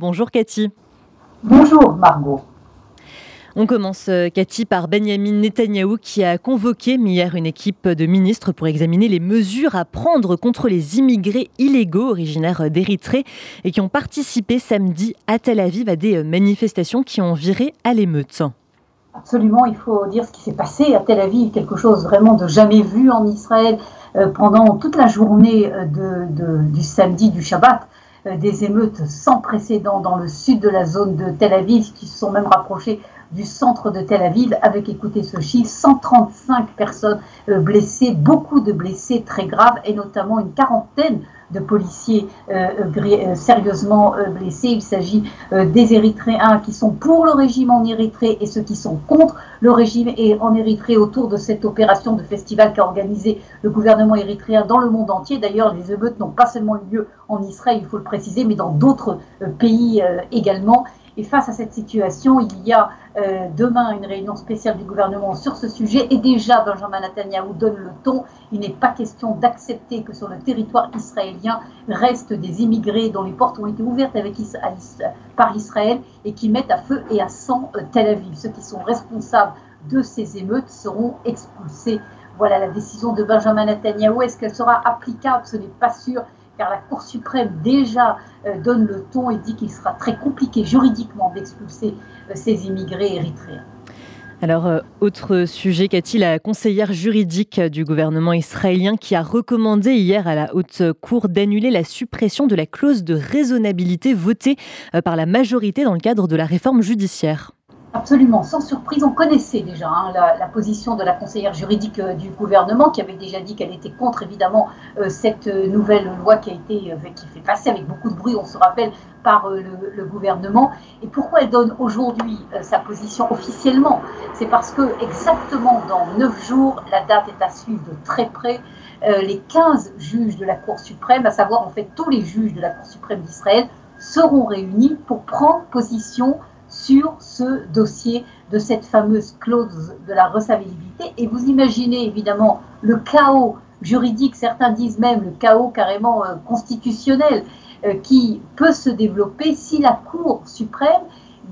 Bonjour Cathy. Bonjour Margot. On commence, euh, Cathy, par Benjamin Netanyahou qui a convoqué hier une équipe de ministres pour examiner les mesures à prendre contre les immigrés illégaux originaires d'Érythrée et qui ont participé samedi à Tel Aviv à des manifestations qui ont viré à l'émeute. Absolument, il faut dire ce qui s'est passé à Tel Aviv, quelque chose vraiment de jamais vu en Israël euh, pendant toute la journée euh, du samedi du Shabbat. Euh, des émeutes sans précédent dans le sud de la zone de Tel Aviv, qui se sont même rapprochées du centre de Tel Aviv, avec, écoutez ce chiffre, 135 personnes euh, blessées, beaucoup de blessés très graves, et notamment une quarantaine de policiers euh, euh, sérieusement blessés. Il s'agit des Érythréens qui sont pour le régime en Érythrée et ceux qui sont contre le régime et en Érythrée autour de cette opération de festival qu'a organisé le gouvernement érythréen dans le monde entier. D'ailleurs, les émeutes n'ont pas seulement eu lieu en Israël, il faut le préciser, mais dans d'autres pays également. Et face à cette situation, il y a euh, demain une réunion spéciale du gouvernement sur ce sujet. Et déjà, Benjamin Netanyahu donne le ton. Il n'est pas question d'accepter que sur le territoire israélien restent des immigrés dont les portes ont été ouvertes par Israël et qui mettent à feu et à sang euh, Tel Aviv. Ceux qui sont responsables de ces émeutes seront expulsés. Voilà la décision de Benjamin Netanyahu. Est-ce qu'elle sera applicable? Ce n'est pas sûr car la Cour suprême déjà euh, donne le ton et dit qu'il sera très compliqué juridiquement d'expulser euh, ces immigrés érythréens. Alors, euh, autre sujet, Cathy, la conseillère juridique du gouvernement israélien qui a recommandé hier à la Haute Cour d'annuler la suppression de la clause de raisonnabilité votée par la majorité dans le cadre de la réforme judiciaire? Absolument, sans surprise, on connaissait déjà hein, la, position de la conseillère juridique euh, du gouvernement qui avait déjà dit qu'elle était contre évidemment euh, cette euh, nouvelle loi qui a été qui fait passer avec beaucoup de bruit, on se rappelle, par le, gouvernement. Et pourquoi elle donne aujourd'hui sa position officiellement? C'est parce que exactement dans neuf jours, la date est à suivre de très près. les 15 juges de la Cour suprême, à savoir en fait tous les juges de la Cour suprême d'Israël, seront réunis pour prendre position sur ce dossier de cette fameuse clause de la recevabilité. Et vous imaginez évidemment le chaos juridique, certains disent même le chaos carrément euh, constitutionnel, euh, qui peut se développer si la Cour suprême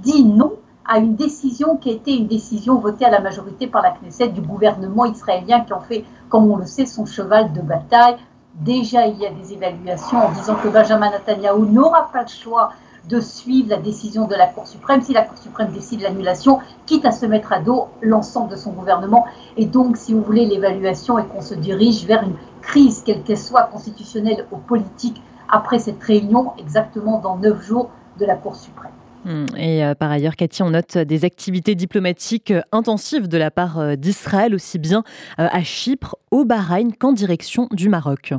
dit non à une décision qui a été une décision votée à la majorité par la Knesset du gouvernement israélien qui en fait, comme on le sait, son cheval de bataille. Déjà, il y a des évaluations en disant que Benjamin Netanyahu n'aura pas le choix de suivre la décision de la Cour suprême si la Cour suprême décide l'annulation, quitte à se mettre à dos l'ensemble de son gouvernement. Et donc, si vous voulez, l'évaluation est qu'on se dirige vers une crise, quelle qu'elle soit, constitutionnelle ou politique, après cette réunion, exactement dans neuf jours de la Cour suprême. Hmm. Et euh, par ailleurs, Cathy, on note des activités diplomatiques euh, intensives de la part euh, d'Israël, aussi bien à Chypre, au Bahreïn qu'en direction du Maroc.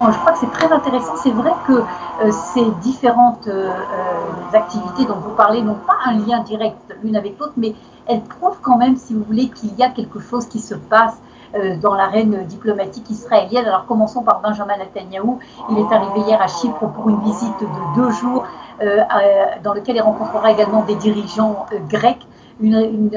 Je crois que c'est très intéressant. C'est vrai que euh, ces différentes euh, euh, activités dont vous parlez n'ont pas un lien direct l'une avec l'autre, mais elles prouvent quand même, si vous voulez, qu'il y a quelque chose qui se passe dans l'arène diplomatique israélienne. Alors commençons par Benjamin Netanyahu. Il est arrivé hier à Chypre pour une visite de deux jours dans lequel il rencontrera également des dirigeants grecs une,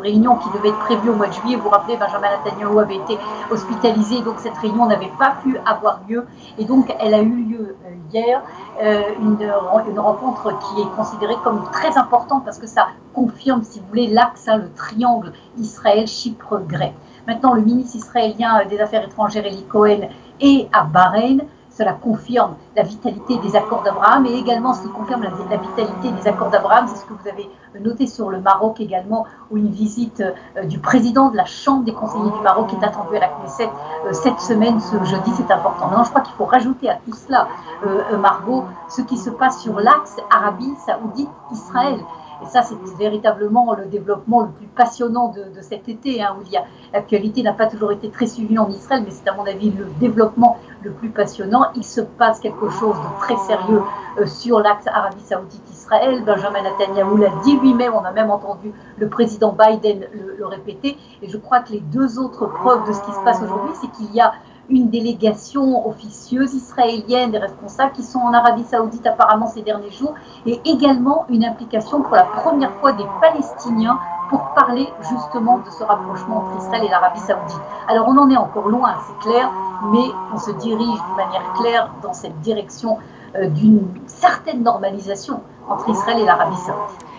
réunion qui devait être prévue au mois de juillet. Vous vous rappelez, Benjamin Netanyahu avait été hospitalisé, donc cette réunion n'avait pas pu avoir lieu. Et donc, elle a eu lieu euh, hier, euh, une, rencontre qui est considérée comme très importante parce que ça confirme, si vous voulez, l'axe, hein, le triangle Israël-Chypre-Grec. Maintenant, le ministre israélien des Affaires étrangères, Eli Cohen, est à Bahreïn. Cela confirme la vitalité des accords d'Abraham et également ce qui confirme la, vitalité des accords d'Abraham, c'est ce que vous avez noté sur le Maroc également, où une visite euh, du président de la Chambre des conseillers du Maroc est attendue à la Knesset euh, cette semaine, ce jeudi, c'est important. Maintenant, je crois qu'il faut rajouter à tout cela, euh, Margot, ce qui se passe sur l'axe Arabie Saoudite-Israël. Et ça, c'est véritablement le développement le plus passionnant de, cet été, hein, où l'actualité n'a pas toujours été très suivie en Israël, mais c'est à mon avis le développement le plus passionnant. Il se passe quelque chose de très sérieux euh, sur l'axe Arabie Saoudite-Israël. Benjamin Netanyahu l'a dit lui-même, on a même entendu le président Biden le, le répéter. Et je crois que les deux autres preuves de ce qui se passe aujourd'hui, c'est qu'il y a une délégation officieuse israélienne des responsables qui sont en Arabie Saoudite apparemment ces derniers jours, et également une implication pour la première fois des Palestiniens pour parler justement de ce rapprochement entre Israël et l'Arabie Saoudite. Alors on en est encore loin, c'est clair, mais on se dirige d'une manière claire dans cette direction d'une certaine normalisation entre Israël et l'Arabie saoudite.